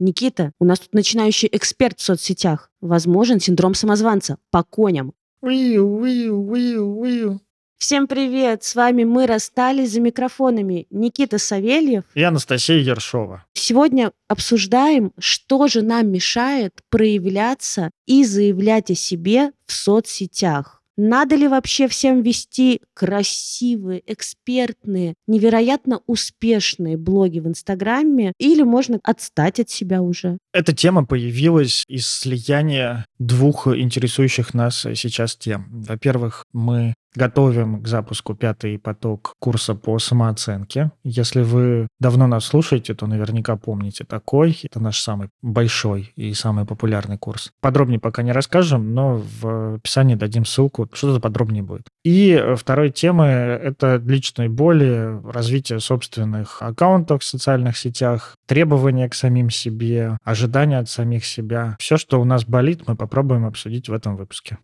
Никита, у нас тут начинающий эксперт в соцсетях. Возможен синдром самозванца по коням. Уиу, уиу, уиу, уиу. Всем привет! С вами мы расстались за микрофонами. Никита Савельев. И Анастасия Ершова. Сегодня обсуждаем, что же нам мешает проявляться и заявлять о себе в соцсетях. Надо ли вообще всем вести красивые, экспертные, невероятно успешные блоги в Инстаграме, или можно отстать от себя уже? Эта тема появилась из слияния двух интересующих нас сейчас тем. Во-первых, мы готовим к запуску пятый поток курса по самооценке. Если вы давно нас слушаете, то наверняка помните такой. Это наш самый большой и самый популярный курс. Подробнее пока не расскажем, но в описании дадим ссылку, что-то подробнее будет. И второй темы — это личные боли, развитие собственных аккаунтов в социальных сетях, требования к самим себе, ожидания от самих себя. Все, что у нас болит, мы попробуем обсудить в этом выпуске.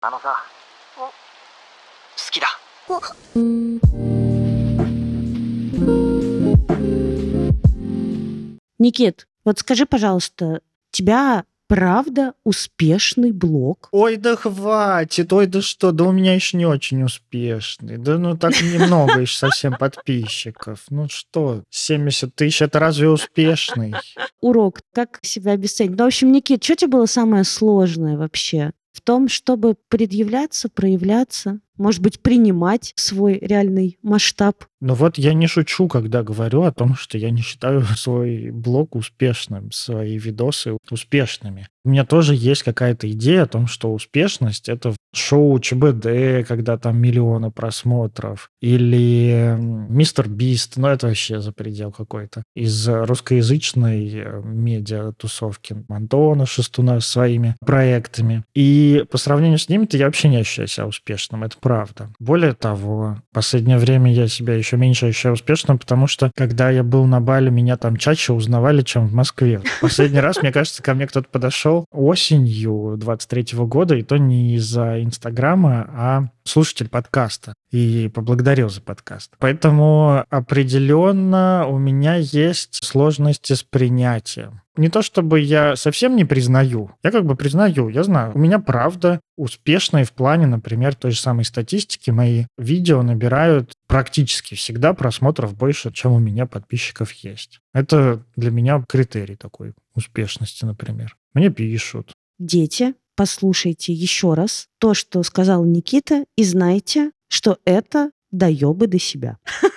Никит, вот скажи, пожалуйста, тебя правда успешный блог? Ой, да хватит, ой, да что, да у меня еще не очень успешный. Да ну так немного еще совсем подписчиков. Ну что, 70 тысяч, это разве успешный? Урок, как себя обесценить? Ну, в общем, Никит, что тебе было самое сложное вообще? В том, чтобы предъявляться, проявляться, может быть, принимать свой реальный масштаб. Ну вот я не шучу, когда говорю о том, что я не считаю свой блог успешным, свои видосы успешными. У меня тоже есть какая-то идея о том, что успешность — это шоу ЧБД, когда там миллионы просмотров, или Мистер Бист, ну это вообще за предел какой-то. Из русскоязычной э, медиа-тусовки Антона Шестуна своими проектами. И по сравнению с ними-то я вообще не ощущаю себя успешным. Это правда. Более того, в последнее время я себя еще меньше ощущаю успешным, потому что, когда я был на Бали, меня там чаще узнавали, чем в Москве. Последний раз, мне кажется, ко мне кто-то подошел осенью 23 года, и то не из-за Инстаграма, а слушатель подкаста и поблагодарил за подкаст. Поэтому определенно у меня есть сложности с принятием. Не то чтобы я совсем не признаю, я как бы признаю, я знаю, у меня правда успешные в плане, например, той же самой статистики, мои видео набирают практически всегда просмотров больше, чем у меня подписчиков есть. Это для меня критерий такой успешности, например. Мне пишут. Дети, послушайте еще раз то, что сказал Никита, и знайте, что это доебы до себя.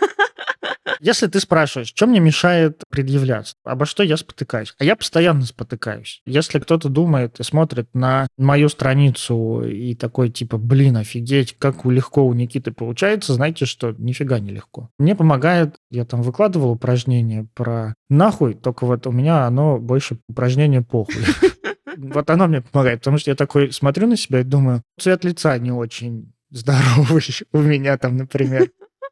Если ты спрашиваешь, что мне мешает предъявляться, обо что я спотыкаюсь? А я постоянно спотыкаюсь. Если кто-то думает и смотрит на мою страницу и такой типа, блин, офигеть, как легко у Никиты получается, знаете, что нифига не легко. Мне помогает, я там выкладывал упражнение про нахуй, только вот у меня оно больше упражнение похуй. Вот оно мне помогает, потому что я такой смотрю на себя и думаю, цвет лица не очень здоровый у меня там, например.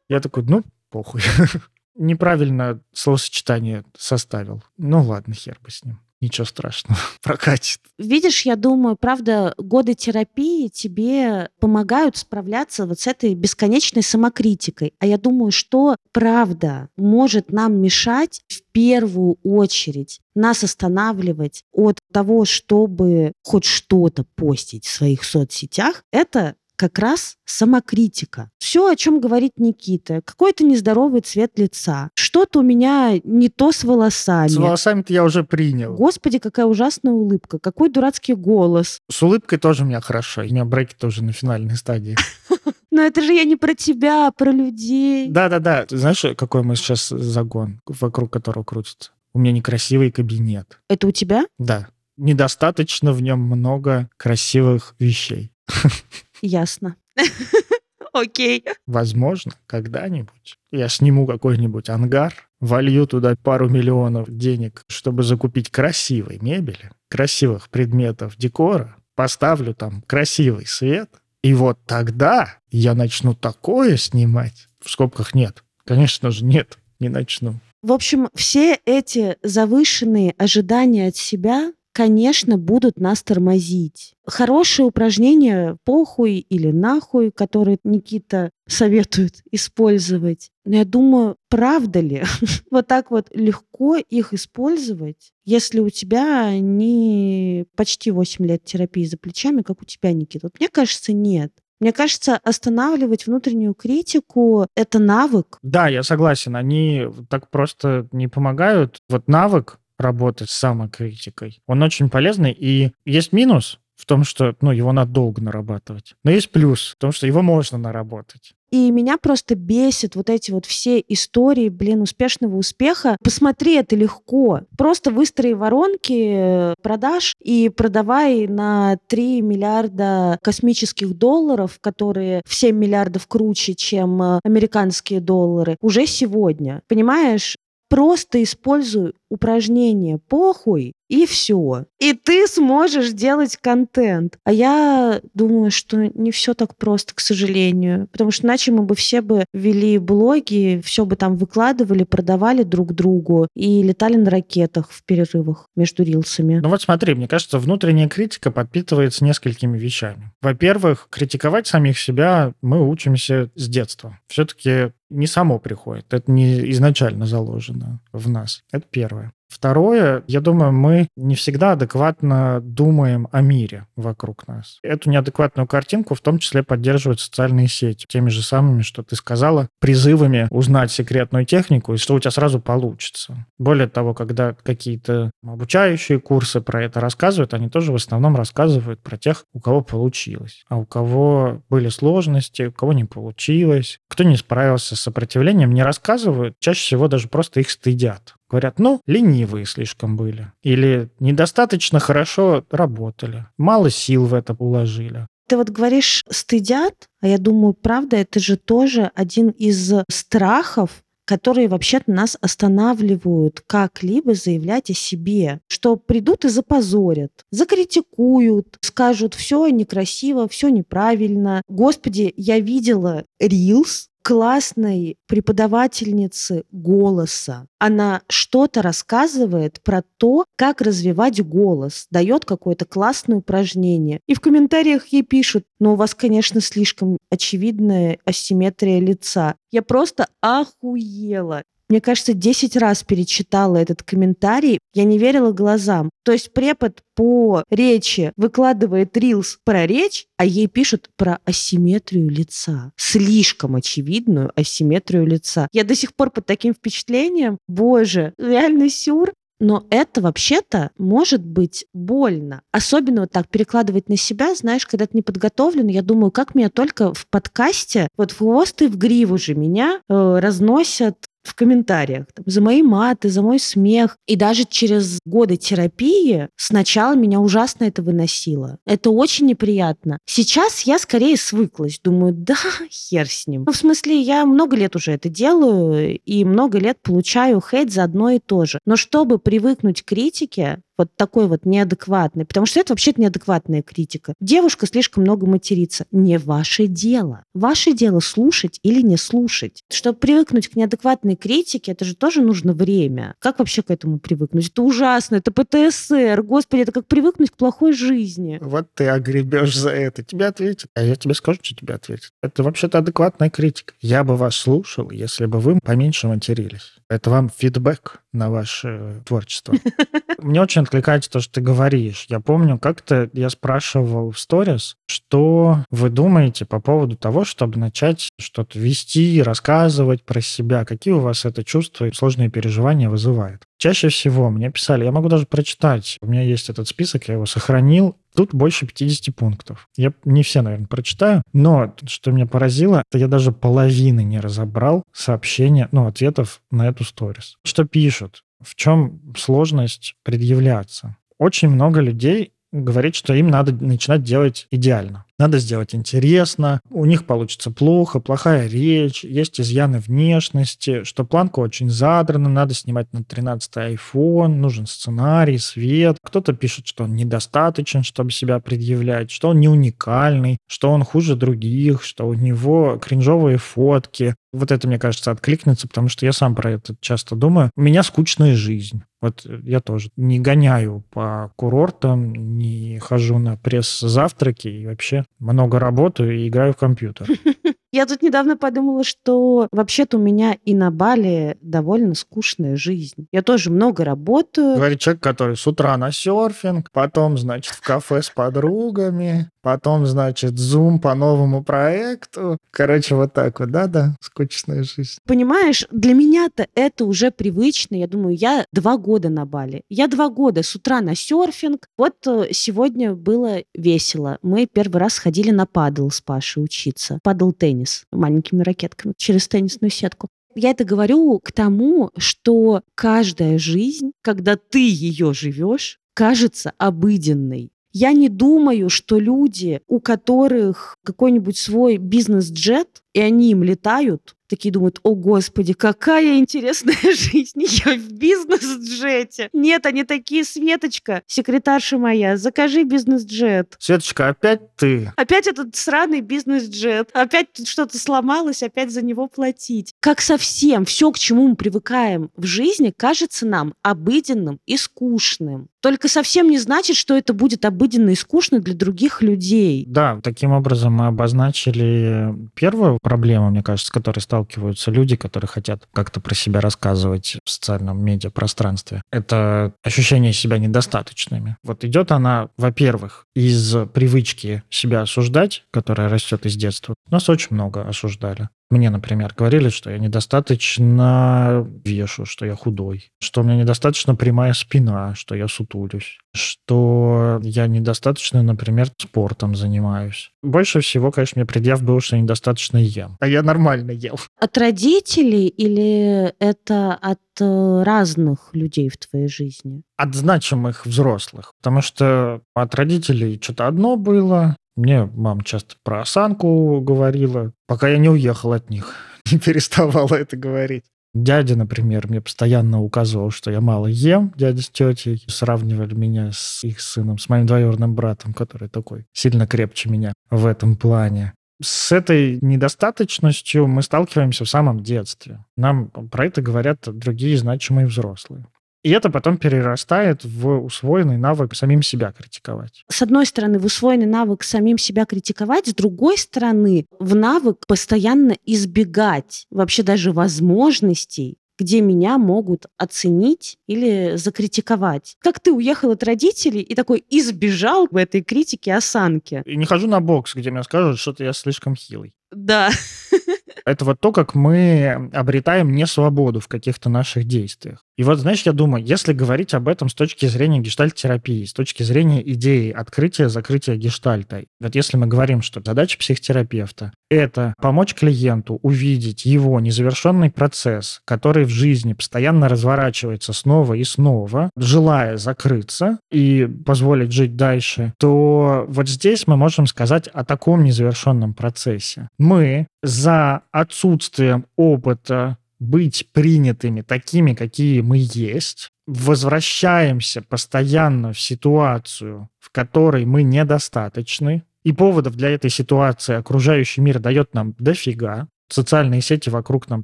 Я такой, ну, похуй. Неправильно словосочетание составил. Ну ладно, хер бы с ним. Ничего страшного, прокатит. Видишь, я думаю, правда, годы терапии тебе помогают справляться вот с этой бесконечной самокритикой. А я думаю, что правда может нам мешать в первую очередь нас останавливать от того, чтобы хоть что-то постить в своих соцсетях, это как раз самокритика. Все, о чем говорит Никита. Какой-то нездоровый цвет лица. Что-то у меня не то с волосами. С волосами-то я уже принял. Господи, какая ужасная улыбка. Какой дурацкий голос. С улыбкой тоже у меня хорошо. У меня бреки тоже на финальной стадии. Но это же я не про тебя, а про людей. Да-да-да. Знаешь, какой мы сейчас загон, вокруг которого крутится? У меня некрасивый кабинет. Это у тебя? Да. Недостаточно в нем много красивых вещей. Ясно. Окей. Возможно, когда-нибудь я сниму какой-нибудь ангар, волью туда пару миллионов денег, чтобы закупить красивой мебели, красивых предметов декора, поставлю там красивый свет, и вот тогда я начну такое снимать. В скобках нет. Конечно же, нет, не начну. В общем, все эти завышенные ожидания от себя конечно, будут нас тормозить. Хорошее упражнение «похуй» или «нахуй», которые Никита советует использовать. Но я думаю, правда ли вот так вот легко их использовать, если у тебя не почти 8 лет терапии за плечами, как у тебя, Никита? Вот мне кажется, нет. Мне кажется, останавливать внутреннюю критику — это навык. Да, я согласен. Они так просто не помогают. Вот навык работать с самокритикой, он очень полезный. И есть минус в том, что ну, его надо долго нарабатывать. Но есть плюс в том, что его можно наработать. И меня просто бесит вот эти вот все истории, блин, успешного успеха. Посмотри, это легко. Просто выстрои воронки продаж и продавай на 3 миллиарда космических долларов, которые в 7 миллиардов круче, чем э, американские доллары, уже сегодня. Понимаешь? Просто используй упражнение «похуй» и все. И ты сможешь делать контент. А я думаю, что не все так просто, к сожалению. Потому что иначе мы бы все бы вели блоги, все бы там выкладывали, продавали друг другу и летали на ракетах в перерывах между рилсами. Ну вот смотри, мне кажется, внутренняя критика подпитывается несколькими вещами. Во-первых, критиковать самих себя мы учимся с детства. Все-таки не само приходит, это не изначально заложено в нас. Это первое. Второе, я думаю, мы не всегда адекватно думаем о мире вокруг нас. Эту неадекватную картинку в том числе поддерживают социальные сети, теми же самыми, что ты сказала, призывами узнать секретную технику, и что у тебя сразу получится. Более того, когда какие-то обучающие курсы про это рассказывают, они тоже в основном рассказывают про тех, у кого получилось, а у кого были сложности, у кого не получилось, кто не справился с сопротивлением, не рассказывают, чаще всего даже просто их стыдят. Говорят, ну, ленивые слишком были. Или недостаточно хорошо работали. Мало сил в это уложили. Ты вот говоришь, стыдят, а я думаю, правда, это же тоже один из страхов, которые вообще-то нас останавливают как-либо заявлять о себе, что придут и запозорят, закритикуют, скажут, все некрасиво, все неправильно. Господи, я видела рилс, классной преподавательницы голоса. Она что-то рассказывает про то, как развивать голос, дает какое-то классное упражнение. И в комментариях ей пишут, ну, у вас, конечно, слишком очевидная асимметрия лица. Я просто охуела мне кажется, 10 раз перечитала этот комментарий, я не верила глазам. То есть препод по речи выкладывает рилс про речь, а ей пишут про асимметрию лица. Слишком очевидную асимметрию лица. Я до сих пор под таким впечатлением, боже, реальный сюр. Но это вообще-то может быть больно. Особенно вот так перекладывать на себя, знаешь, когда ты не подготовлен, я думаю, как меня только в подкасте, вот в хвост и в гриву же меня э, разносят в комментариях там, за мои маты, за мой смех. И даже через годы терапии сначала меня ужасно это выносило. Это очень неприятно. Сейчас я скорее свыклась. Думаю, да, хер с ним. Ну, в смысле, я много лет уже это делаю и много лет получаю хейт за одно и то же. Но чтобы привыкнуть к критике, вот такой вот неадекватный, потому что это вообще-то неадекватная критика. Девушка слишком много матерится. Не ваше дело. Ваше дело слушать или не слушать. Чтобы привыкнуть к неадекватной критике, это же тоже нужно время. Как вообще к этому привыкнуть? Это ужасно, это ПТСР. Господи, это как привыкнуть к плохой жизни. Вот ты огребешь за это. Тебе ответят. А я тебе скажу, что тебе ответят. Это вообще-то адекватная критика. Я бы вас слушал, если бы вы поменьше матерились. Это вам фидбэк на ваше творчество. Мне очень откликается то, что ты говоришь. Я помню, как-то я спрашивал в сторис, что вы думаете по поводу того, чтобы начать что-то вести, рассказывать про себя, какие у вас это чувства и сложные переживания вызывает. Чаще всего мне писали, я могу даже прочитать, у меня есть этот список, я его сохранил, Тут больше 50 пунктов. Я не все, наверное, прочитаю, но что меня поразило, я даже половины не разобрал сообщения, ну, ответов на эту сторис. Что пишут? В чем сложность предъявляться? Очень много людей говорит, что им надо начинать делать идеально. Надо сделать интересно, у них получится плохо, плохая речь, есть изъяны внешности, что планка очень задрана, надо снимать на 13 iPhone, нужен сценарий, свет. Кто-то пишет, что он недостаточен, чтобы себя предъявлять, что он не уникальный, что он хуже других, что у него кринжовые фотки. Вот это, мне кажется, откликнется, потому что я сам про это часто думаю. У меня скучная жизнь. Вот я тоже не гоняю по курортам, не хожу на пресс-завтраки и вообще много работаю и играю в компьютер. Я тут недавно подумала, что вообще-то у меня и на Бали довольно скучная жизнь. Я тоже много работаю. Говорит человек, который с утра на серфинг, потом, значит, в кафе с подругами, потом, значит, зум по новому проекту. Короче, вот так вот, да-да, скучная жизнь. Понимаешь, для меня-то это уже привычно. Я думаю, я два года на Бали. Я два года с утра на серфинг. Вот э, сегодня было весело. Мы первый раз ходили на падл с Пашей учиться. Падл теннис теннис маленькими ракетками через теннисную сетку. Я это говорю к тому, что каждая жизнь, когда ты ее живешь, кажется обыденной. Я не думаю, что люди, у которых какой-нибудь свой бизнес-джет, и они им летают, такие думают, о господи, какая интересная жизнь, я в бизнес-джете. Нет, они такие, Светочка, секретарша моя, закажи бизнес-джет. Светочка, опять ты? Опять этот сраный бизнес-джет, опять тут что-то сломалось, опять за него платить. Как совсем все, к чему мы привыкаем в жизни, кажется нам обыденным и скучным. Только совсем не значит, что это будет обыденно и скучно для других людей. Да, таким образом мы обозначили первую проблему, мне кажется, с которой стал сталкиваются люди, которые хотят как-то про себя рассказывать в социальном медиапространстве. Это ощущение себя недостаточными. Вот идет она, во-первых, из привычки себя осуждать, которая растет из детства. Нас очень много осуждали. Мне, например, говорили, что я недостаточно вешу, что я худой, что у меня недостаточно прямая спина, что я сутулюсь, что я недостаточно, например, спортом занимаюсь. Больше всего, конечно, мне предъяв было, что я недостаточно ем. А я нормально ел. От родителей или это от э, разных людей в твоей жизни? От значимых взрослых. Потому что от родителей что-то одно было, мне мама часто про осанку говорила, пока я не уехал от них. Не переставала это говорить. Дядя, например, мне постоянно указывал, что я мало ем. Дядя с тетей сравнивали меня с их сыном, с моим двоюродным братом, который такой сильно крепче меня в этом плане. С этой недостаточностью мы сталкиваемся в самом детстве. Нам про это говорят другие значимые взрослые. И это потом перерастает в усвоенный навык самим себя критиковать. С одной стороны, в усвоенный навык самим себя критиковать, с другой стороны, в навык постоянно избегать вообще даже возможностей где меня могут оценить или закритиковать. Как ты уехал от родителей и такой избежал в этой критике осанки. И не хожу на бокс, где мне скажут, что я слишком хилый. Да. Это вот то, как мы обретаем несвободу в каких-то наших действиях. И вот, знаешь, я думаю, если говорить об этом с точки зрения гештальт-терапии, с точки зрения идеи открытия-закрытия гештальта, вот если мы говорим, что задача психотерапевта — это помочь клиенту увидеть его незавершенный процесс, который в жизни постоянно разворачивается снова и снова, желая закрыться и позволить жить дальше, то вот здесь мы можем сказать о таком незавершенном процессе. Мы за отсутствием опыта быть принятыми такими, какие мы есть, возвращаемся постоянно в ситуацию, в которой мы недостаточны, и поводов для этой ситуации окружающий мир дает нам дофига, Социальные сети вокруг нам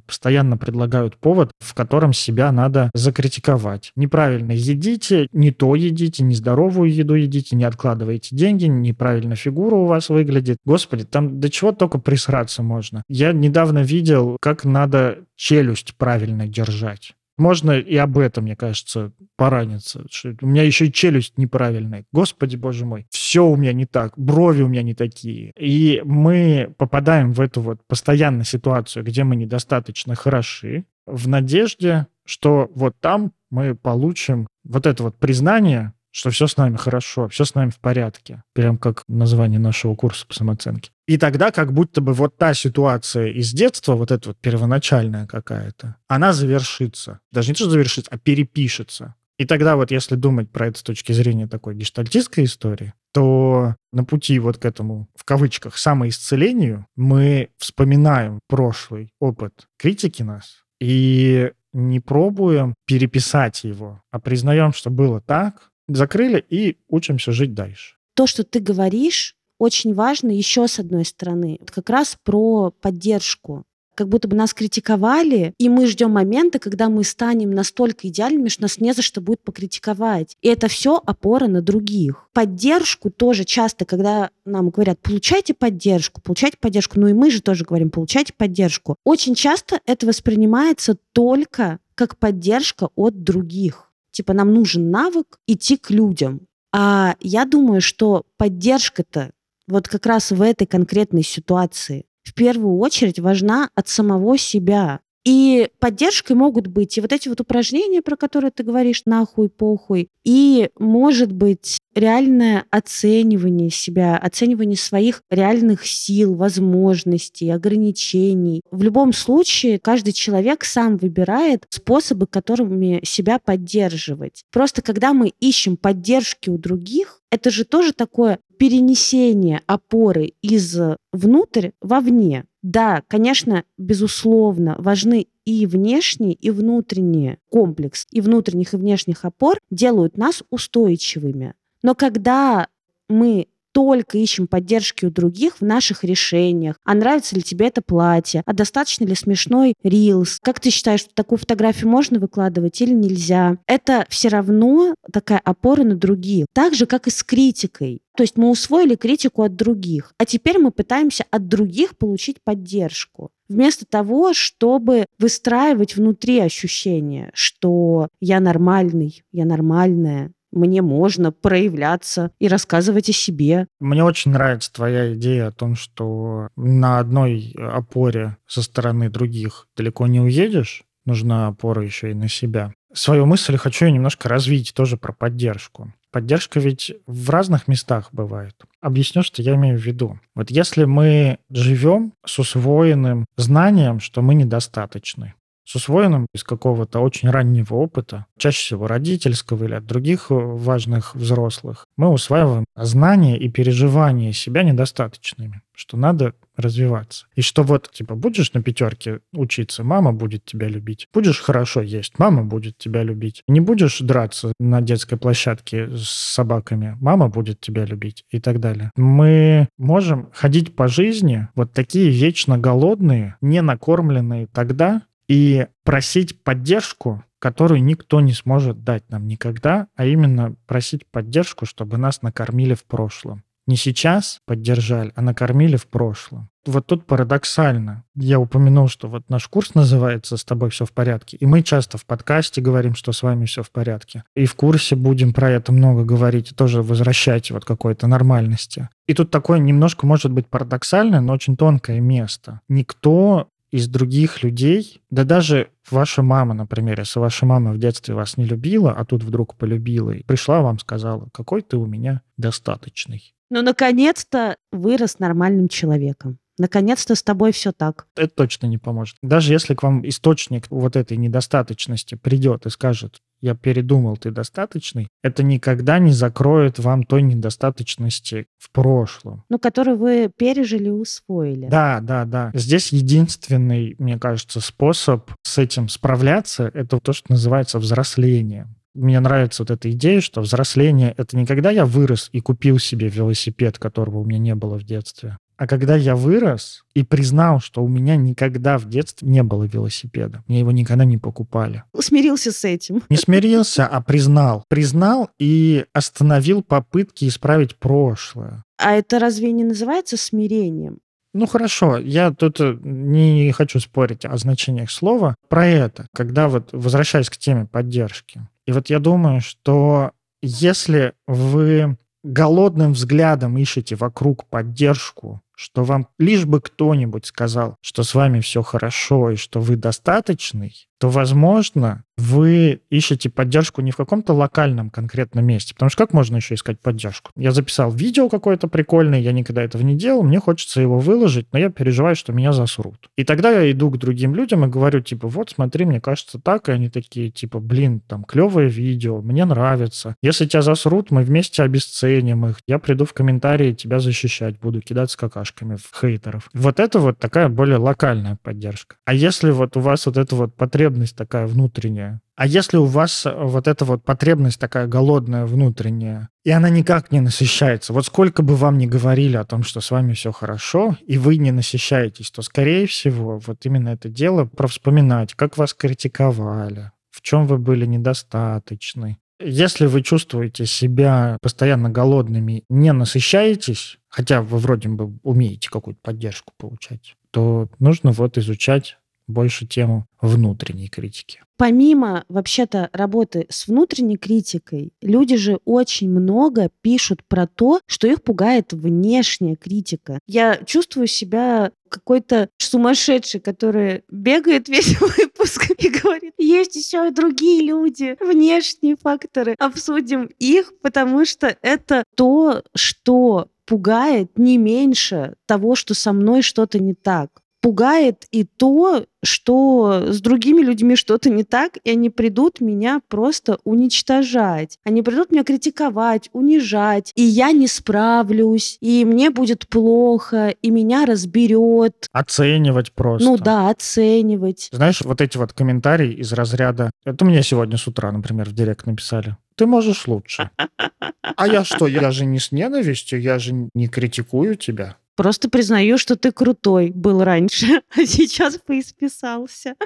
постоянно предлагают повод, в котором себя надо закритиковать. Неправильно едите, не то едите, нездоровую еду едите, не откладываете деньги, неправильно фигура у вас выглядит. Господи, там до чего только присраться можно. Я недавно видел, как надо челюсть правильно держать. Можно и об этом, мне кажется, пораниться. У меня еще и челюсть неправильная. Господи, боже мой. Все у меня не так. Брови у меня не такие. И мы попадаем в эту вот постоянно ситуацию, где мы недостаточно хороши, в надежде, что вот там мы получим вот это вот признание, что все с нами хорошо, все с нами в порядке. Прям как название нашего курса по самооценке. И тогда как будто бы вот та ситуация из детства, вот эта вот первоначальная какая-то, она завершится. Даже не то, что завершится, а перепишется. И тогда вот если думать про это с точки зрения такой гештальтистской истории, то на пути вот к этому, в кавычках, самоисцелению мы вспоминаем прошлый опыт критики нас и не пробуем переписать его, а признаем, что было так, закрыли и учимся жить дальше. То, что ты говоришь, очень важно еще с одной стороны. Как раз про поддержку. как будто бы нас критиковали, и мы ждем момента, когда мы станем настолько идеальными, что нас не за что будет покритиковать. И это все опора на других. Поддержку тоже часто, когда нам говорят, получайте поддержку, получайте поддержку, ну и мы же тоже говорим, получайте поддержку. Очень часто это воспринимается только как поддержка от других. Типа нам нужен навык идти к людям. А я думаю, что поддержка-то вот как раз в этой конкретной ситуации в первую очередь важна от самого себя. И поддержкой могут быть и вот эти вот упражнения, про которые ты говоришь, нахуй, похуй, и, может быть, реальное оценивание себя, оценивание своих реальных сил, возможностей, ограничений. В любом случае, каждый человек сам выбирает способы, которыми себя поддерживать. Просто когда мы ищем поддержки у других, это же тоже такое перенесение опоры из внутрь вовне. Да, конечно, безусловно, важны и внешний, и внутренний комплекс, и внутренних, и внешних опор делают нас устойчивыми. Но когда мы только ищем поддержки у других в наших решениях. А нравится ли тебе это платье? А достаточно ли смешной рилс? Как ты считаешь, такую фотографию можно выкладывать или нельзя? Это все равно такая опора на других. Так же, как и с критикой. То есть мы усвоили критику от других, а теперь мы пытаемся от других получить поддержку. Вместо того, чтобы выстраивать внутри ощущение, что я нормальный, я нормальная, мне можно проявляться и рассказывать о себе. Мне очень нравится твоя идея о том, что на одной опоре со стороны других далеко не уедешь, нужна опора еще и на себя. Свою мысль хочу немножко развить тоже про поддержку. Поддержка ведь в разных местах бывает. Объясню, что я имею в виду. Вот если мы живем с усвоенным знанием, что мы недостаточны, с усвоенным из какого-то очень раннего опыта, чаще всего родительского или от других э, важных взрослых, мы усваиваем знания и переживания себя недостаточными, что надо развиваться. И что вот, типа, будешь на пятерке учиться, мама будет тебя любить. Будешь хорошо есть, мама будет тебя любить. Не будешь драться на детской площадке с собаками, мама будет тебя любить и так далее. Мы можем ходить по жизни вот такие вечно голодные, не накормленные тогда, и просить поддержку, которую никто не сможет дать нам никогда, а именно просить поддержку, чтобы нас накормили в прошлом. Не сейчас поддержали, а накормили в прошлом. Вот тут парадоксально. Я упомянул, что вот наш курс называется «С тобой все в порядке», и мы часто в подкасте говорим, что с вами все в порядке. И в курсе будем про это много говорить, и тоже возвращать вот какой-то нормальности. И тут такое немножко может быть парадоксальное, но очень тонкое место. Никто из других людей, да даже ваша мама, например, если ваша мама в детстве вас не любила, а тут вдруг полюбила, и пришла вам сказала, какой ты у меня достаточный. Ну, наконец-то вырос нормальным человеком. Наконец-то с тобой все так. Это точно не поможет. Даже если к вам источник вот этой недостаточности придет и скажет, я передумал, ты достаточный, это никогда не закроет вам той недостаточности в прошлом. Ну, которую вы пережили и усвоили. Да, да, да. Здесь единственный, мне кажется, способ с этим справляться, это то, что называется взросление мне нравится вот эта идея, что взросление — это не когда я вырос и купил себе велосипед, которого у меня не было в детстве, а когда я вырос и признал, что у меня никогда в детстве не было велосипеда, мне его никогда не покупали. Смирился с этим. Не смирился, а признал. Признал и остановил попытки исправить прошлое. А это разве не называется смирением? Ну хорошо, я тут э, не хочу спорить о значениях слова. Про это, когда вот возвращаясь к теме поддержки. И вот я думаю, что если вы голодным взглядом ищете вокруг поддержку что вам лишь бы кто-нибудь сказал, что с вами все хорошо и что вы достаточный, то, возможно, вы ищете поддержку не в каком-то локальном конкретном месте. Потому что как можно еще искать поддержку? Я записал видео какое-то прикольное, я никогда этого не делал, мне хочется его выложить, но я переживаю, что меня засрут. И тогда я иду к другим людям и говорю, типа, вот, смотри, мне кажется так, и они такие, типа, блин, там, клевое видео, мне нравится. Если тебя засрут, мы вместе обесценим их. Я приду в комментарии, тебя защищать буду, кидаться какашками в хейтеров. Вот это вот такая более локальная поддержка. А если вот у вас вот эта вот потребность такая внутренняя, а если у вас вот эта вот потребность такая голодная внутренняя, и она никак не насыщается, вот сколько бы вам ни говорили о том, что с вами все хорошо, и вы не насыщаетесь, то, скорее всего, вот именно это дело про вспоминать, как вас критиковали, в чем вы были недостаточны, если вы чувствуете себя постоянно голодными, не насыщаетесь, хотя вы вроде бы умеете какую-то поддержку получать, то нужно вот изучать больше тему внутренней критики. Помимо вообще-то работы с внутренней критикой, люди же очень много пишут про то, что их пугает внешняя критика. Я чувствую себя какой-то сумасшедший, который бегает весь выпуск и говорит, есть еще и другие люди, внешние факторы, обсудим их, потому что это то, что пугает не меньше того, что со мной что-то не так пугает и то, что с другими людьми что-то не так, и они придут меня просто уничтожать. Они придут меня критиковать, унижать, и я не справлюсь, и мне будет плохо, и меня разберет. Оценивать просто. Ну да, оценивать. Знаешь, вот эти вот комментарии из разряда... Это мне сегодня с утра, например, в директ написали. Ты можешь лучше. А я что? Я же не с ненавистью, я же не критикую тебя. Просто признаю, что ты крутой был раньше, а сейчас поисписался.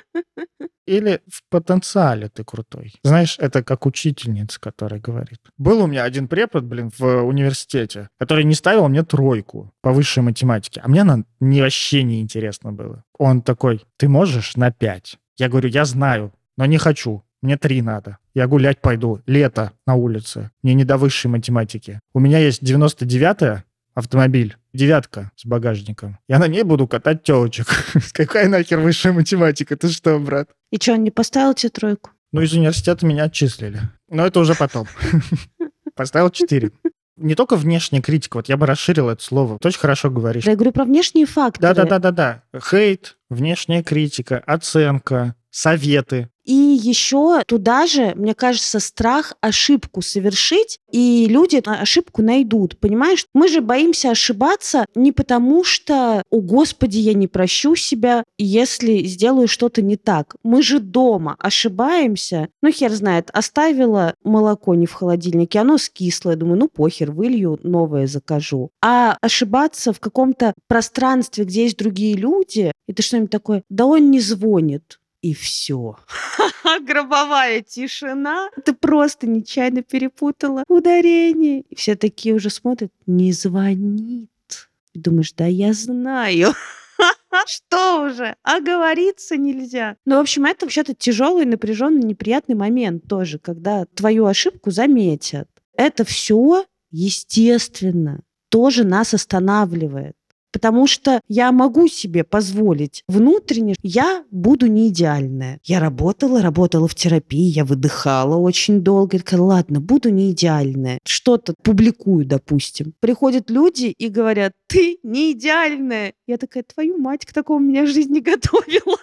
Или в потенциале ты крутой. Знаешь, это как учительница, которая говорит. Был у меня один препод, блин, в университете, который не ставил мне тройку по высшей математике, а мне она не, вообще не интересно было. Он такой, ты можешь на пять? Я говорю, я знаю, но не хочу. Мне три надо. Я гулять пойду. Лето на улице. Мне не до высшей математики. У меня есть 99-я, автомобиль, девятка с багажником. Я на ней буду катать телочек. Какая нахер высшая математика? Ты что, брат? И что, он не поставил тебе тройку? Ну, из университета меня отчислили. Но это уже потом. Поставил четыре. Не только внешняя критика, вот я бы расширил это слово. Ты очень хорошо говоришь. Я говорю про внешние факторы. Да-да-да-да-да. Хейт, внешняя критика, оценка, советы. И еще туда же, мне кажется, страх ошибку совершить, и люди ошибку найдут, понимаешь? Мы же боимся ошибаться не потому, что, о господи, я не прощу себя, если сделаю что-то не так. Мы же дома ошибаемся. Ну, хер знает, оставила молоко не в холодильнике, оно скисло. Я думаю, ну, похер, вылью, новое закажу. А ошибаться в каком-то пространстве, где есть другие люди, это что-нибудь такое, да он не звонит и все. Гробовая тишина. Ты просто нечаянно перепутала ударение. И все такие уже смотрят, не звонит. И думаешь, да я знаю. Что уже? Оговориться нельзя. Ну, в общем, это вообще-то тяжелый, напряженный, неприятный момент тоже, когда твою ошибку заметят. Это все, естественно, тоже нас останавливает. Потому что я могу себе позволить внутренне, я буду не идеальная. Я работала, работала в терапии, я выдыхала очень долго. Я такая, ладно, буду не идеальная. Что-то публикую, допустим. Приходят люди и говорят, ты не идеальная. Я такая, твою мать, к такому меня жизнь не готовила.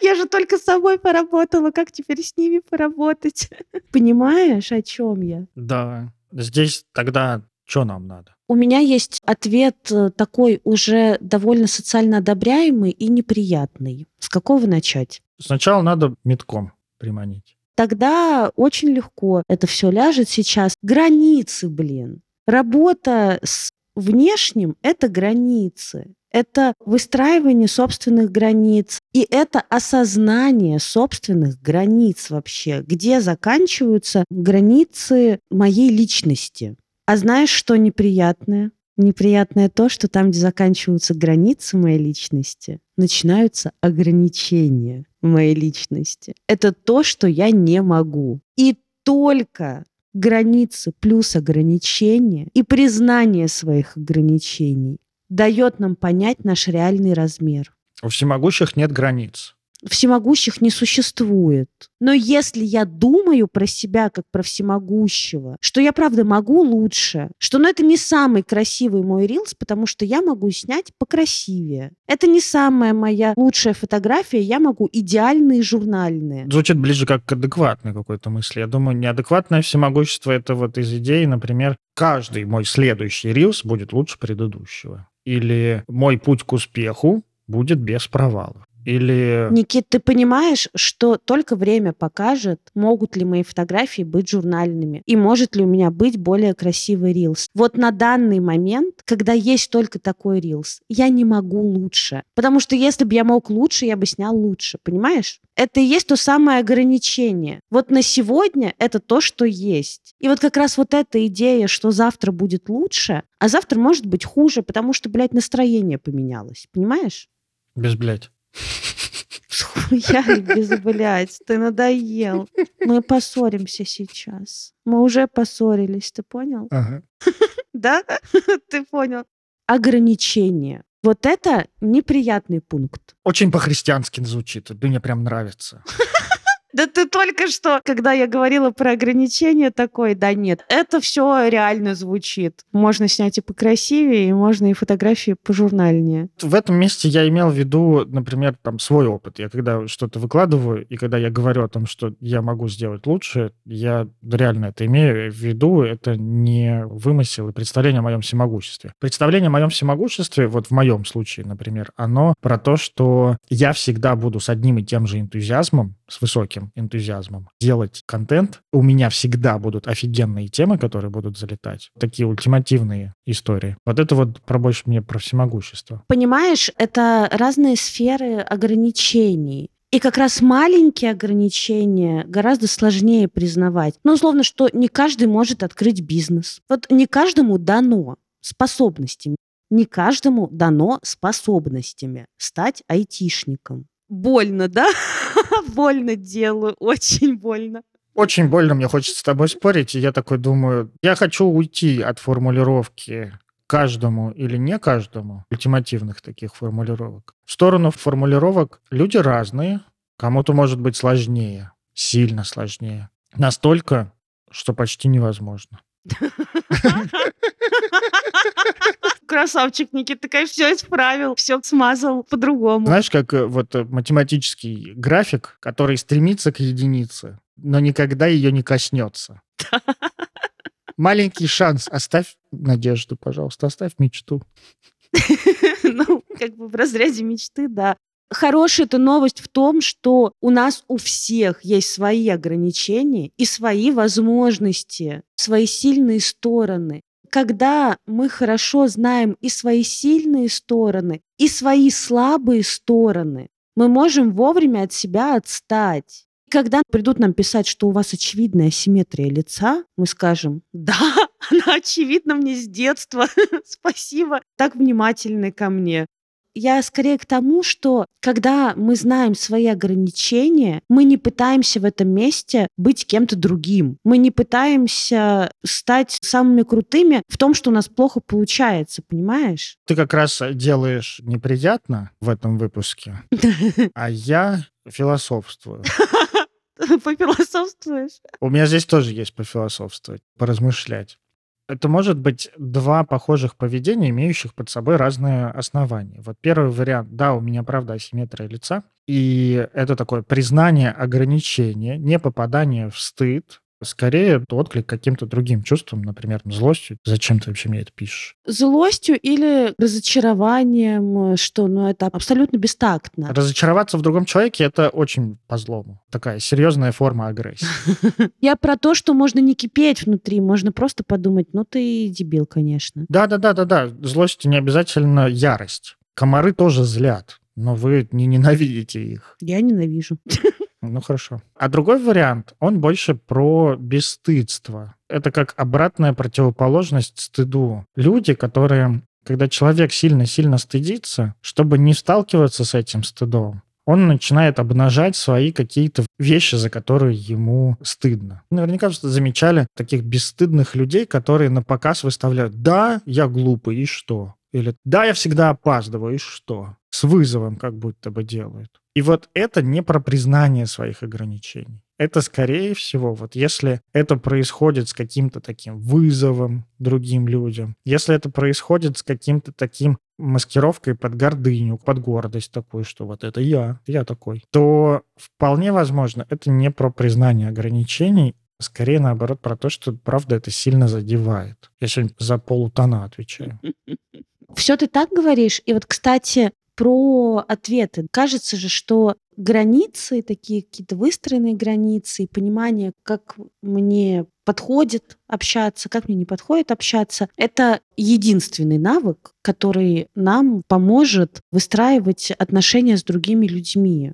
Я же только с собой поработала, как теперь с ними поработать? Понимаешь, о чем я? Да. Здесь тогда что нам надо? У меня есть ответ э, такой уже довольно социально одобряемый и неприятный. С какого начать? Сначала надо метком приманить. Тогда очень легко это все ляжет сейчас. Границы, блин. Работа с внешним — это границы. Это выстраивание собственных границ. И это осознание собственных границ вообще. Где заканчиваются границы моей личности. А знаешь, что неприятное? Неприятное то, что там, где заканчиваются границы моей личности, начинаются ограничения моей личности. Это то, что я не могу. И только границы плюс ограничения и признание своих ограничений дает нам понять наш реальный размер. У всемогущих нет границ всемогущих не существует. Но если я думаю про себя как про всемогущего, что я правда могу лучше, что ну, это не самый красивый мой рилс, потому что я могу снять покрасивее. Это не самая моя лучшая фотография, я могу идеальные журнальные. Звучит ближе как к адекватной какой-то мысли. Я думаю, неадекватное всемогущество — это вот из идеи, например, каждый мой следующий рилс будет лучше предыдущего. Или мой путь к успеху будет без провалов. Или... Никит, ты понимаешь, что только время покажет, могут ли мои фотографии быть журнальными, и может ли у меня быть более красивый рилс. Вот на данный момент, когда есть только такой рилс, я не могу лучше. Потому что если бы я мог лучше, я бы снял лучше, понимаешь? Это и есть то самое ограничение. Вот на сегодня это то, что есть. И вот как раз вот эта идея, что завтра будет лучше, а завтра может быть хуже, потому что, блядь, настроение поменялось. Понимаешь? Без блядь. Я без блядь, ты надоел. Мы поссоримся сейчас. Мы уже поссорились, ты понял? Ага. Да? Ты понял. Ограничения. Вот это неприятный пункт. Очень по-христиански звучит. Мне прям нравится. Да ты только что, когда я говорила про ограничения, такой, да нет, это все реально звучит. Можно снять и покрасивее, и можно и фотографии пожурнальнее. В этом месте я имел в виду, например, там свой опыт. Я когда что-то выкладываю, и когда я говорю о том, что я могу сделать лучше, я реально это имею в виду. Это не вымысел и представление о моем всемогуществе. Представление о моем всемогуществе, вот в моем случае, например, оно про то, что я всегда буду с одним и тем же энтузиазмом, с высоким энтузиазмом делать контент. У меня всегда будут офигенные темы, которые будут залетать. Такие ультимативные истории. Вот это вот про больше мне про всемогущество. Понимаешь, это разные сферы ограничений. И как раз маленькие ограничения гораздо сложнее признавать. Ну, условно, что не каждый может открыть бизнес. Вот не каждому дано способностями. Не каждому дано способностями стать айтишником. Больно, да? больно делаю, очень больно. Очень больно, мне хочется с тобой спорить, и я такой думаю, я хочу уйти от формулировки каждому или не каждому, ультимативных таких формулировок. В сторону формулировок люди разные, кому-то может быть сложнее, сильно сложнее. Настолько, что почти невозможно. Красавчик Никита, такая все исправил, все смазал по-другому. Знаешь, как э, вот э, математический график, который стремится к единице, но никогда ее не коснется. Маленький шанс. Оставь надежду, пожалуйста, оставь мечту. Ну, как бы в разряде мечты, да. Хорошая эта новость в том, что у нас у всех есть свои ограничения и свои возможности, свои сильные стороны. Когда мы хорошо знаем и свои сильные стороны, и свои слабые стороны, мы можем вовремя от себя отстать. Когда придут нам писать, что у вас очевидная асимметрия лица, мы скажем, да, она очевидна мне с детства. Спасибо, так внимательны ко мне я скорее к тому, что когда мы знаем свои ограничения, мы не пытаемся в этом месте быть кем-то другим. Мы не пытаемся стать самыми крутыми в том, что у нас плохо получается, понимаешь? Ты как раз делаешь неприятно в этом выпуске, а я философствую. Пофилософствуешь? У меня здесь тоже есть пофилософствовать, поразмышлять. Это может быть два похожих поведения, имеющих под собой разные основания. Вот первый вариант, да, у меня правда асимметрия лица, и это такое признание ограничения, не попадание в стыд, скорее отклик каким-то другим чувствам, например, злостью. Зачем ты вообще мне это пишешь? Злостью или разочарованием, что ну, это абсолютно бестактно. Разочароваться в другом человеке — это очень по-злому. Такая серьезная форма агрессии. Я про то, что можно не кипеть внутри, можно просто подумать, ну ты дебил, конечно. Да-да-да-да-да. Злость не обязательно ярость. Комары тоже злят, но вы не ненавидите их. Я ненавижу. Ну хорошо. А другой вариант, он больше про бесстыдство. Это как обратная противоположность стыду. Люди, которые, когда человек сильно-сильно стыдится, чтобы не сталкиваться с этим стыдом, он начинает обнажать свои какие-то вещи, за которые ему стыдно. Наверняка вы замечали таких бесстыдных людей, которые на показ выставляют «Да, я глупый, и что?» Или «Да, я всегда опаздываю, и что?» С вызовом как будто бы делают. И вот это не про признание своих ограничений. Это, скорее всего, вот если это происходит с каким-то таким вызовом другим людям, если это происходит с каким-то таким маскировкой под гордыню, под гордость такую, что вот это я, я такой, то вполне возможно, это не про признание ограничений, скорее наоборот про то, что правда это сильно задевает. Я сегодня за полутона отвечаю. Все ты так говоришь. И вот, кстати, про ответы. Кажется же, что границы, такие какие-то выстроенные границы и понимание, как мне подходит общаться, как мне не подходит общаться, это единственный навык, который нам поможет выстраивать отношения с другими людьми.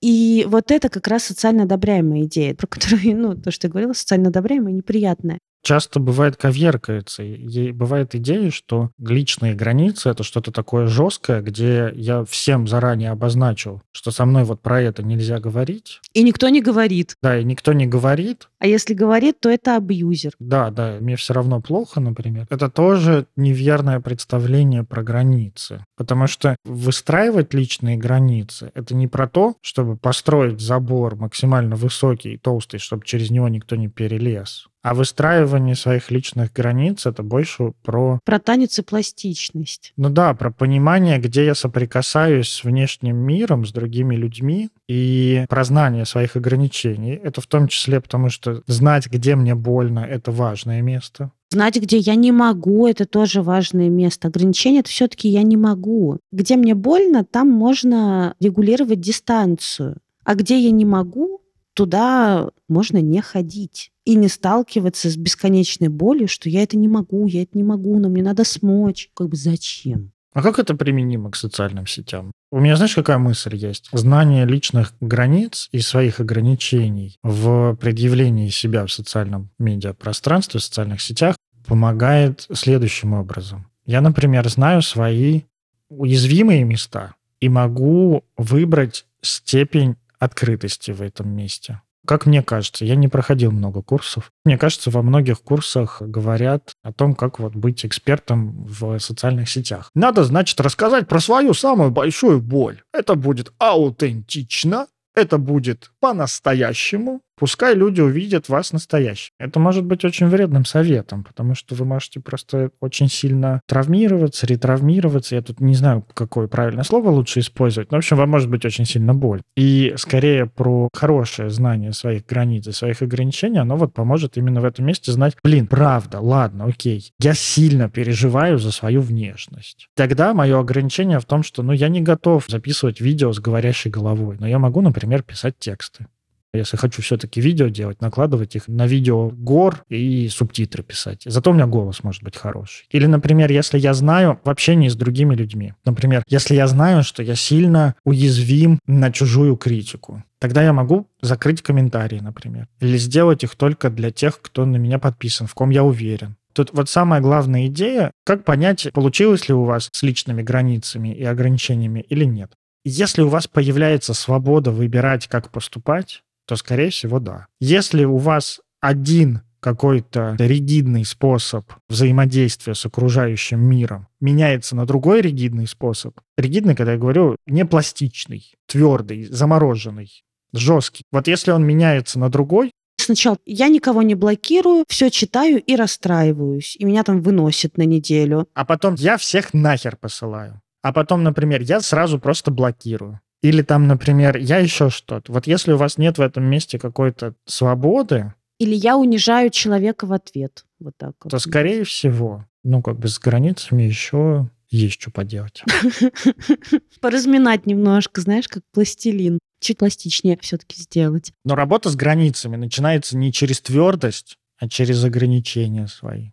И вот это как раз социально одобряемая идея, про которую, ну, то, что я говорила, социально одобряемая, неприятная часто бывает коверкается. И бывает идея, что личные границы — это что-то такое жесткое, где я всем заранее обозначил, что со мной вот про это нельзя говорить. И никто не говорит. Да, и никто не говорит. А если говорит, то это абьюзер. Да, да, мне все равно плохо, например. Это тоже неверное представление про границы. Потому что выстраивать личные границы — это не про то, чтобы построить забор максимально высокий и толстый, чтобы через него никто не перелез. А выстраивание своих личных границ это больше про... Про танец и пластичность. Ну да, про понимание, где я соприкасаюсь с внешним миром, с другими людьми, и про знание своих ограничений. Это в том числе потому, что знать, где мне больно, это важное место. Знать, где я не могу, это тоже важное место. Ограничение это все-таки я не могу. Где мне больно, там можно регулировать дистанцию. А где я не могу, туда можно не ходить и не сталкиваться с бесконечной болью, что я это не могу, я это не могу, но мне надо смочь. Как бы зачем? А как это применимо к социальным сетям? У меня, знаешь, какая мысль есть? Знание личных границ и своих ограничений в предъявлении себя в социальном медиапространстве, в социальных сетях помогает следующим образом. Я, например, знаю свои уязвимые места и могу выбрать степень открытости в этом месте. Как мне кажется, я не проходил много курсов. Мне кажется, во многих курсах говорят о том, как вот быть экспертом в социальных сетях. Надо, значит, рассказать про свою самую большую боль. Это будет аутентично, это будет по-настоящему, пускай люди увидят вас настоящим. Это может быть очень вредным советом, потому что вы можете просто очень сильно травмироваться, ретравмироваться. Я тут не знаю, какое правильное слово лучше использовать, но, в общем, вам может быть очень сильно боль. И скорее про хорошее знание своих границ и своих ограничений, оно вот поможет именно в этом месте знать, блин, правда, ладно, окей, я сильно переживаю за свою внешность. Тогда мое ограничение в том, что, ну, я не готов записывать видео с говорящей головой, но я могу, например, писать тексты. Если хочу все-таки видео делать, накладывать их на видео гор и субтитры писать. Зато у меня голос может быть хороший. Или, например, если я знаю в общении с другими людьми. Например, если я знаю, что я сильно уязвим на чужую критику, тогда я могу закрыть комментарии, например. Или сделать их только для тех, кто на меня подписан, в ком я уверен. Тут вот самая главная идея, как понять, получилось ли у вас с личными границами и ограничениями или нет. Если у вас появляется свобода выбирать, как поступать, то, скорее всего, да. Если у вас один какой-то ригидный способ взаимодействия с окружающим миром меняется на другой ригидный способ. Ригидный, когда я говорю, не пластичный, твердый, замороженный, жесткий. Вот если он меняется на другой, Сначала я никого не блокирую, все читаю и расстраиваюсь, и меня там выносит на неделю. А потом я всех нахер посылаю. А потом, например, я сразу просто блокирую. Или там, например, я еще что-то. Вот если у вас нет в этом месте какой-то свободы... Или я унижаю человека в ответ. Вот так вот. То, скорее всего, ну, как бы с границами еще есть что поделать. Поразминать немножко, знаешь, как пластилин. Чуть пластичнее все-таки сделать. Но работа с границами начинается не через твердость, а через ограничения свои.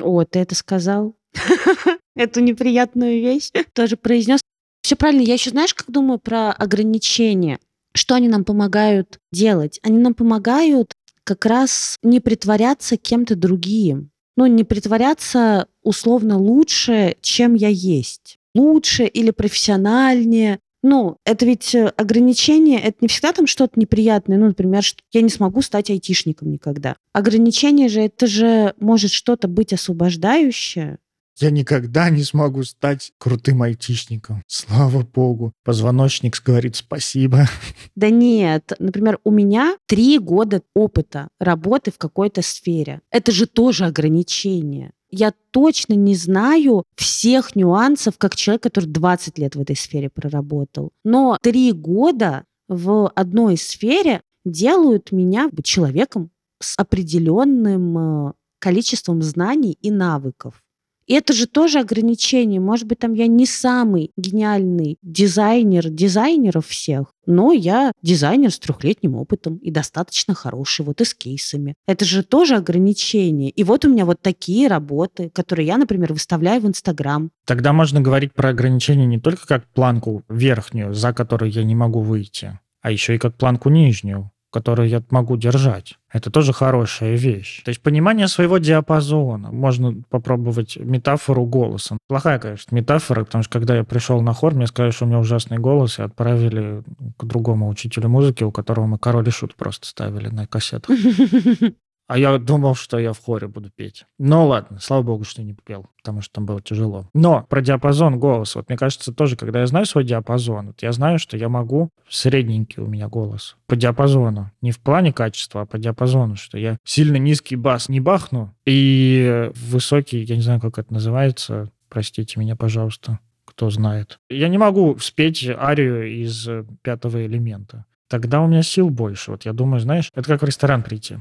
О, ты это сказал? Эту неприятную вещь тоже произнес. Все правильно. Я еще, знаешь, как думаю про ограничения? Что они нам помогают делать? Они нам помогают как раз не притворяться кем-то другим. Ну, не притворяться условно лучше, чем я есть. Лучше или профессиональнее. Ну, это ведь э, ограничение, это не всегда там что-то неприятное. Ну, например, что я не смогу стать айтишником никогда. Ограничение же, это же может что-то быть освобождающее, я никогда не смогу стать крутым айтишником. Слава богу. Позвоночник говорит спасибо. Да нет. Например, у меня три года опыта работы в какой-то сфере. Это же тоже ограничение. Я точно не знаю всех нюансов, как человек, который 20 лет в этой сфере проработал. Но три года в одной сфере делают меня человеком с определенным э, количеством знаний и навыков. И это же тоже ограничение. Может быть, там я не самый гениальный дизайнер дизайнеров всех, но я дизайнер с трехлетним опытом и достаточно хороший, вот и с кейсами. Это же тоже ограничение. И вот у меня вот такие работы, которые я, например, выставляю в Инстаграм. Тогда можно говорить про ограничения не только как планку верхнюю, за которую я не могу выйти, а еще и как планку нижнюю, которую я могу держать. Это тоже хорошая вещь. То есть понимание своего диапазона. Можно попробовать метафору голоса. Плохая, конечно, метафора, потому что когда я пришел на хор, мне сказали, что у меня ужасный голос, и отправили к другому учителю музыки, у которого мы король и шут просто ставили на кассетах. А я думал, что я в хоре буду петь. Ну ладно, слава богу, что не пел, потому что там было тяжело. Но про диапазон голоса. Вот мне кажется, тоже, когда я знаю свой диапазон, вот я знаю, что я могу... Средненький у меня голос. По диапазону. Не в плане качества, а по диапазону, что я сильно низкий бас не бахну, и высокий, я не знаю, как это называется, простите меня, пожалуйста, кто знает. Я не могу спеть арию из пятого элемента тогда у меня сил больше. Вот я думаю, знаешь, это как в ресторан прийти.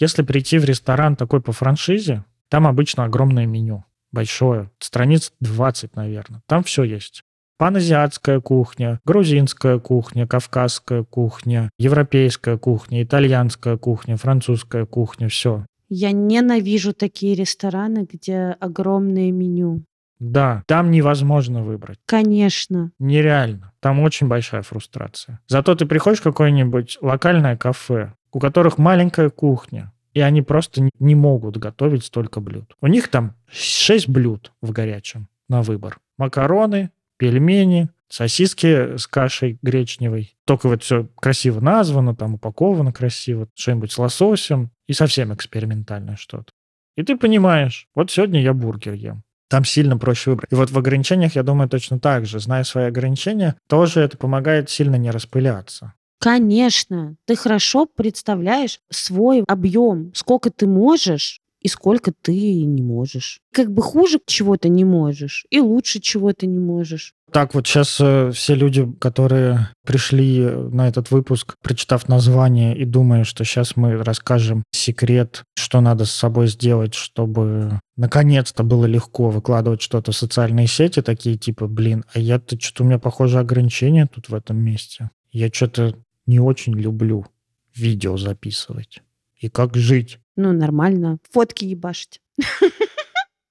Если прийти в ресторан такой по франшизе, там обычно огромное меню, большое, страниц 20, наверное. Там все есть. Паназиатская кухня, грузинская кухня, кавказская кухня, европейская кухня, итальянская кухня, французская кухня, все. Я ненавижу такие рестораны, где огромное меню. Да, там невозможно выбрать. Конечно. Нереально. Там очень большая фрустрация. Зато ты приходишь в какое-нибудь локальное кафе, у которых маленькая кухня, и они просто не могут готовить столько блюд. У них там 6 блюд в горячем на выбор. Макароны, пельмени, сосиски с кашей гречневой. Только вот все красиво названо, там упаковано красиво, что-нибудь с лососем и совсем экспериментальное что-то. И ты понимаешь, вот сегодня я бургер ем. Там сильно проще выбрать. И вот в ограничениях, я думаю, точно так же. Зная свои ограничения, тоже это помогает сильно не распыляться. Конечно, ты хорошо представляешь свой объем, сколько ты можешь и сколько ты не можешь. Как бы хуже чего-то не можешь и лучше чего-то не можешь. Так вот сейчас э, все люди, которые пришли на этот выпуск, прочитав название и думая, что сейчас мы расскажем секрет, что надо с собой сделать, чтобы наконец-то было легко выкладывать что-то в социальные сети, такие типа, блин, а я-то что-то у меня, похоже, ограничения тут в этом месте. Я что-то не очень люблю видео записывать. И как жить? Ну, нормально. Фотки ебашить.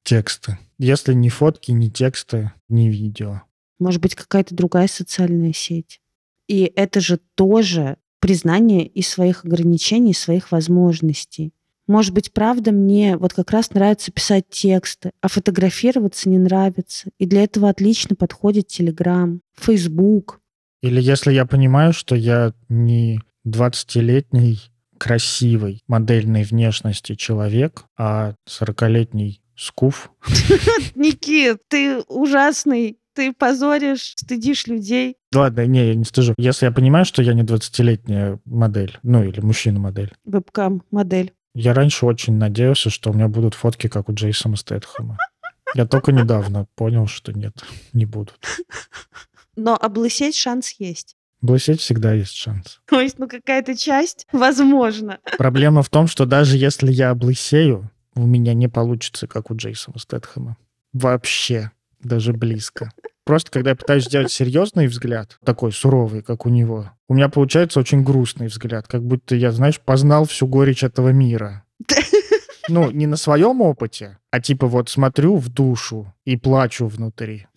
Тексты. Если не фотки, не тексты, не видео. Может быть, какая-то другая социальная сеть. И это же тоже признание и своих ограничений, и своих возможностей. Может быть, правда, мне вот как раз нравится писать тексты, а фотографироваться не нравится. И для этого отлично подходит Телеграм, Фейсбук, или если я понимаю, что я не 20-летний красивый модельной внешности человек, а 40-летний скуф. Никит, ты ужасный. Ты позоришь, стыдишь людей. Ладно, не, я не стыжу. Если я понимаю, что я не 20-летняя модель, ну или мужчина-модель. Вебкам-модель. Я раньше очень надеялся, что у меня будут фотки, как у Джейсона Стэтхэма. Я только недавно понял, что нет, не будут. Но облысеть шанс есть. Облысеть всегда есть шанс. То есть, ну, какая-то часть, возможно. Проблема в том, что даже если я облысею, у меня не получится, как у Джейсона Стэтхэма. Вообще. Даже близко. Просто когда я пытаюсь сделать серьезный взгляд, такой суровый, как у него, у меня получается очень грустный взгляд, как будто я, знаешь, познал всю горечь этого мира. Ну, не на своем опыте, а типа вот смотрю в душу и плачу внутри.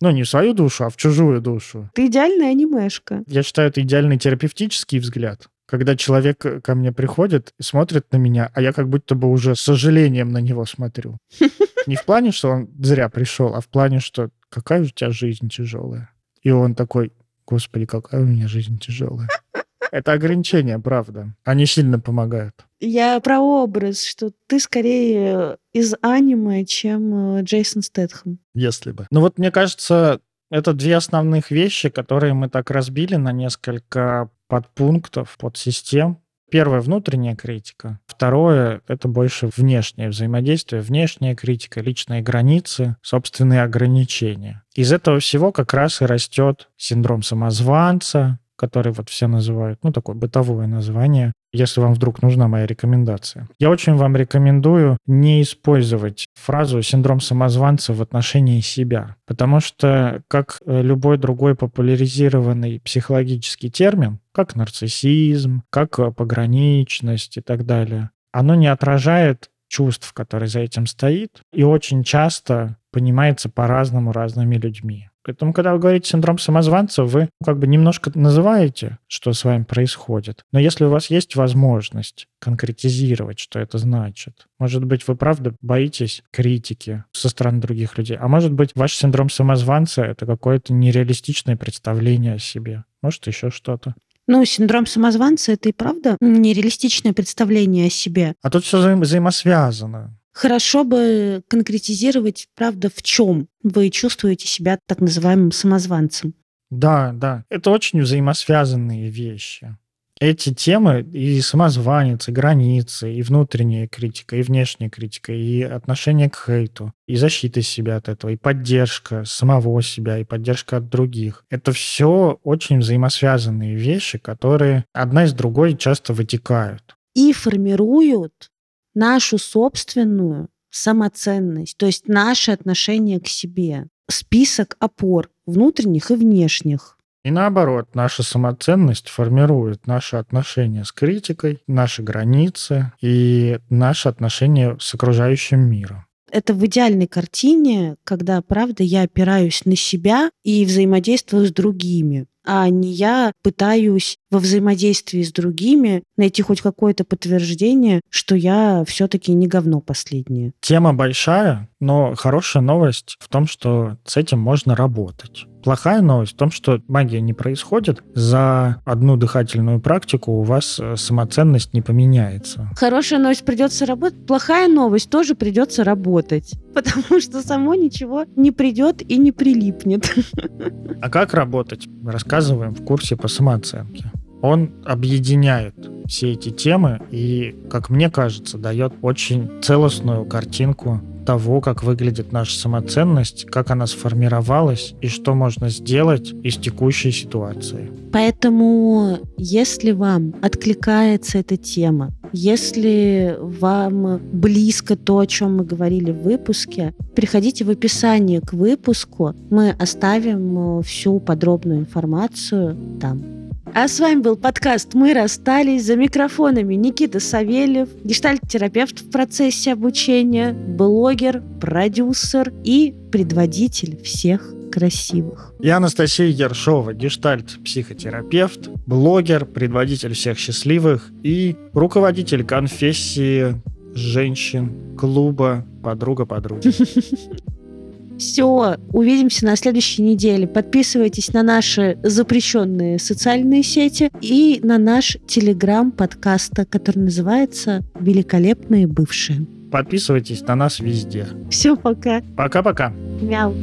Ну, не в свою душу, а в чужую душу. Ты идеальная анимешка. Я считаю, это идеальный терапевтический взгляд. Когда человек ко мне приходит и смотрит на меня, а я как будто бы уже с сожалением на него смотрю. Не в плане, что он зря пришел, а в плане, что какая у тебя жизнь тяжелая. И он такой, господи, какая у меня жизнь тяжелая. Это ограничения, правда. Они сильно помогают. Я про образ, что ты скорее из аниме, чем э, Джейсон Стэтхэм. Если бы. Ну вот мне кажется, это две основных вещи, которые мы так разбили на несколько подпунктов, подсистем. Первое — внутренняя критика. Второе — это больше внешнее взаимодействие, внешняя критика, личные границы, собственные ограничения. Из этого всего как раз и растет синдром самозванца, который вот все называют, ну, такое бытовое название. если вам вдруг нужна моя рекомендация. Я очень вам рекомендую не использовать фразу «синдром самозванца» в отношении себя, потому что, как э, любой другой популяризированный психологический термин, как нарциссизм, как э, пограничность и так далее, оно не отражает чувств, которые за этим стоит, и очень часто понимается по-разному разными людьми. Поэтому, когда вы говорите синдром самозванца, вы как бы немножко называете, что с вами происходит. Но если у вас есть возможность конкретизировать, что это значит, может быть, вы правда боитесь критики со стороны других людей, а может быть, ваш синдром самозванца — это какое-то нереалистичное представление о себе, может, еще что-то. Ну, синдром самозванца — это и правда нереалистичное представление о себе. А тут все взаим- взаимосвязано. Хорошо бы конкретизировать, правда, в чем вы чувствуете себя так называемым самозванцем. Да, да. Это очень взаимосвязанные вещи. Эти темы и самозванец, и границы, и внутренняя критика, и внешняя критика, и отношение к хейту, и защита себя от этого, и поддержка самого себя, и поддержка от других. Это все очень взаимосвязанные вещи, которые одна из другой часто вытекают. И формируют нашу собственную самоценность, то есть наше отношение к себе. Список опор внутренних и внешних. И наоборот, наша самоценность формирует наши отношения с критикой, наши границы и наши отношения с окружающим миром. Это в идеальной картине, когда, правда, я опираюсь на себя и взаимодействую с другими а не я пытаюсь во взаимодействии с другими найти хоть какое-то подтверждение, что я все-таки не говно последнее. Тема большая, но хорошая новость в том, что с этим можно работать. Плохая новость в том, что магия не происходит. За одну дыхательную практику у вас э, самоценность не поменяется. Хорошая новость придется работать, плохая новость тоже придется работать. Потому что само ничего не придет и не прилипнет. А как работать? Рассказываем в курсе по самооценке. Он объединяет все эти темы и, как мне кажется, дает очень целостную картинку того, как выглядит наша самоценность, как она сформировалась и что можно сделать из текущей ситуации. Поэтому, если вам откликается эта тема, если вам близко то, о чем мы говорили в выпуске, приходите в описание к выпуску. Мы оставим всю подробную информацию там. А с вами был подкаст «Мы расстались». За микрофонами Никита Савельев, гештальт-терапевт в процессе обучения, блогер, продюсер и предводитель всех красивых. Я Анастасия Ершова, гештальт-психотерапевт, блогер, предводитель всех счастливых и руководитель конфессии женщин, клуба «Подруга подруги». Все, увидимся на следующей неделе. Подписывайтесь на наши запрещенные социальные сети и на наш телеграм подкаста, который называется «Великолепные бывшие». Подписывайтесь на нас везде. Все, пока. Пока-пока. Мяу.